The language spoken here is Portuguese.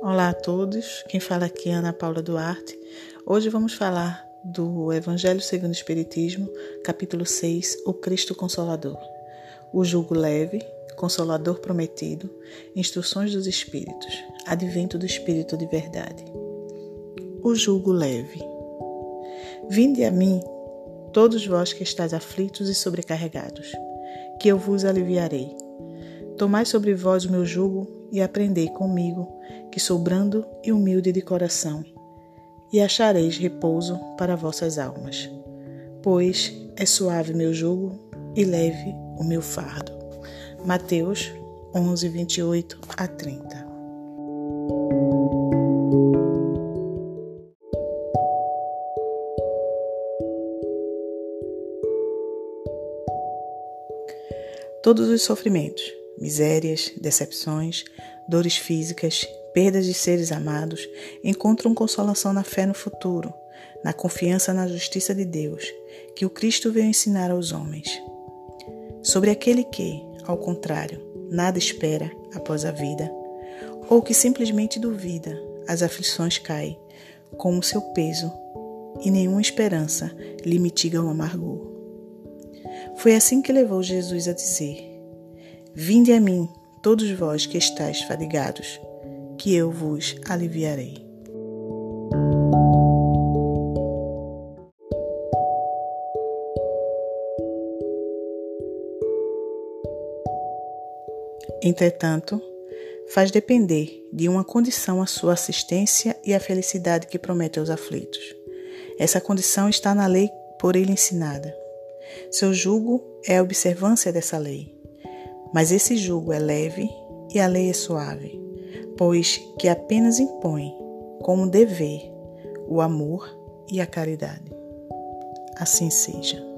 Olá a todos, quem fala aqui é Ana Paula Duarte. Hoje vamos falar do Evangelho segundo o Espiritismo, capítulo 6, O Cristo Consolador. O jugo leve, Consolador prometido, Instruções dos Espíritos, Advento do Espírito de Verdade. O jugo leve. Vinde a mim, todos vós que estáis aflitos e sobrecarregados, que eu vos aliviarei. Tomai sobre vós o meu jugo e aprendei comigo, que sou brando e humilde de coração, e achareis repouso para vossas almas. Pois é suave meu jugo e leve o meu fardo. Mateus 11, 28 a 30. Todos os sofrimentos misérias, decepções, dores físicas, perdas de seres amados, encontram consolação na fé no futuro, na confiança na justiça de Deus, que o Cristo veio ensinar aos homens. Sobre aquele que, ao contrário, nada espera após a vida, ou que simplesmente duvida, as aflições caem como seu peso e nenhuma esperança lhe mitiga o amargor. Foi assim que levou Jesus a dizer: Vinde a mim, todos vós que estáis fadigados, que eu vos aliviarei. Entretanto, faz depender de uma condição a sua assistência e a felicidade que promete aos aflitos. Essa condição está na lei por ele ensinada. Seu jugo é a observância dessa lei. Mas esse jugo é leve e a lei é suave, pois que apenas impõe como dever o amor e a caridade. Assim seja.